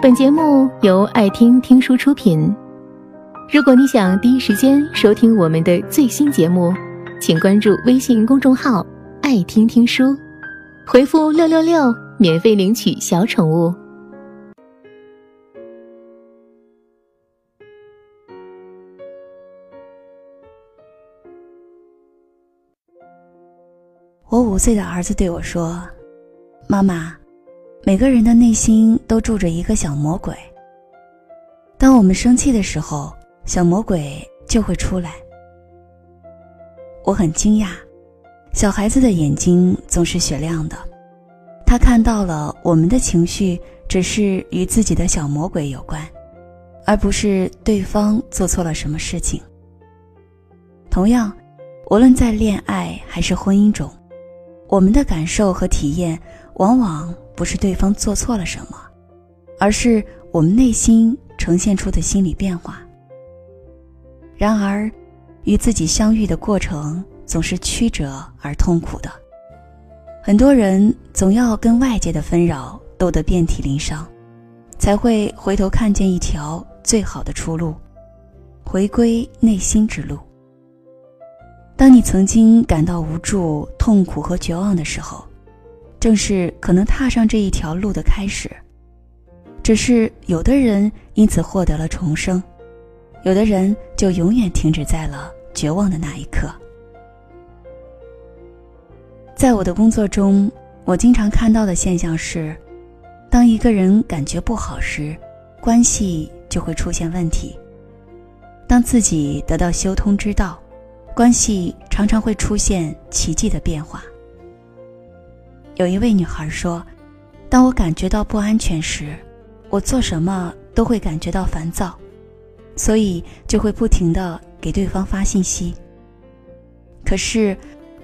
本节目由爱听听书出品。如果你想第一时间收听我们的最新节目，请关注微信公众号“爱听听书”，回复“六六六”免费领取小宠物。我五岁的儿子对我说：“妈妈。”每个人的内心都住着一个小魔鬼。当我们生气的时候，小魔鬼就会出来。我很惊讶，小孩子的眼睛总是雪亮的，他看到了我们的情绪只是与自己的小魔鬼有关，而不是对方做错了什么事情。同样，无论在恋爱还是婚姻中，我们的感受和体验往往。不是对方做错了什么，而是我们内心呈现出的心理变化。然而，与自己相遇的过程总是曲折而痛苦的。很多人总要跟外界的纷扰斗得遍体鳞伤，才会回头看见一条最好的出路——回归内心之路。当你曾经感到无助、痛苦和绝望的时候，正是可能踏上这一条路的开始，只是有的人因此获得了重生，有的人就永远停止在了绝望的那一刻。在我的工作中，我经常看到的现象是，当一个人感觉不好时，关系就会出现问题；当自己得到修通之道，关系常常会出现奇迹的变化。有一位女孩说：“当我感觉到不安全时，我做什么都会感觉到烦躁，所以就会不停的给对方发信息。可是，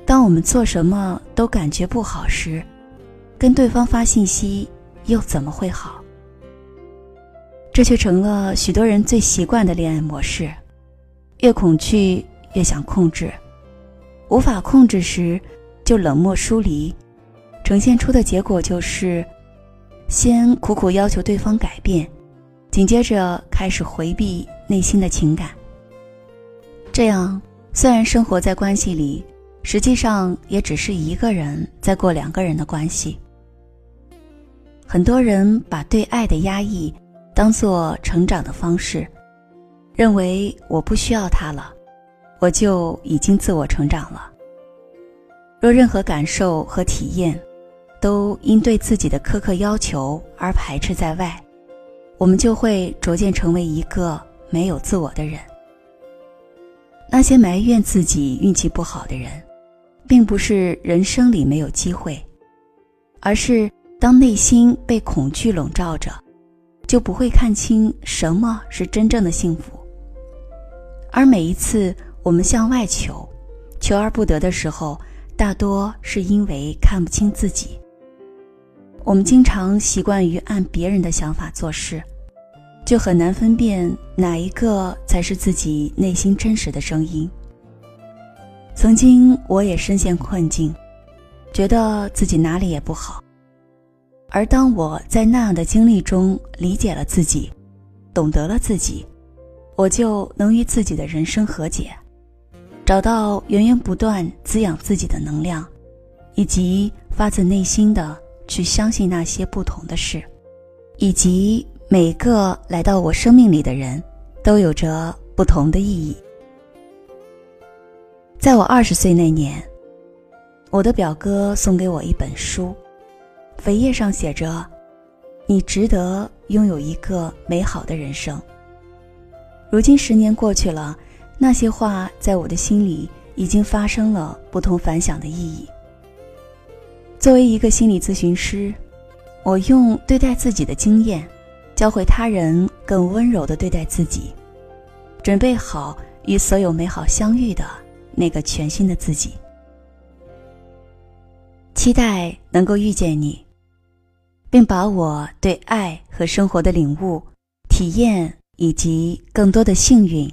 当我们做什么都感觉不好时，跟对方发信息又怎么会好？这却成了许多人最习惯的恋爱模式：越恐惧越想控制，无法控制时就冷漠疏离。”呈现出的结果就是，先苦苦要求对方改变，紧接着开始回避内心的情感。这样，虽然生活在关系里，实际上也只是一个人在过两个人的关系。很多人把对爱的压抑当做成长的方式，认为我不需要他了，我就已经自我成长了。若任何感受和体验，都因对自己的苛刻要求而排斥在外，我们就会逐渐成为一个没有自我的人。那些埋怨自己运气不好的人，并不是人生里没有机会，而是当内心被恐惧笼罩着，就不会看清什么是真正的幸福。而每一次我们向外求，求而不得的时候，大多是因为看不清自己。我们经常习惯于按别人的想法做事，就很难分辨哪一个才是自己内心真实的声音。曾经我也深陷困境，觉得自己哪里也不好。而当我在那样的经历中理解了自己，懂得了自己，我就能与自己的人生和解，找到源源不断滋养自己的能量，以及发自内心的。去相信那些不同的事，以及每个来到我生命里的人，都有着不同的意义。在我二十岁那年，我的表哥送给我一本书，扉页上写着：“你值得拥有一个美好的人生。”如今十年过去了，那些话在我的心里已经发生了不同凡响的意义。作为一个心理咨询师，我用对待自己的经验，教会他人更温柔的对待自己，准备好与所有美好相遇的那个全新的自己。期待能够遇见你，并把我对爱和生活的领悟、体验以及更多的幸运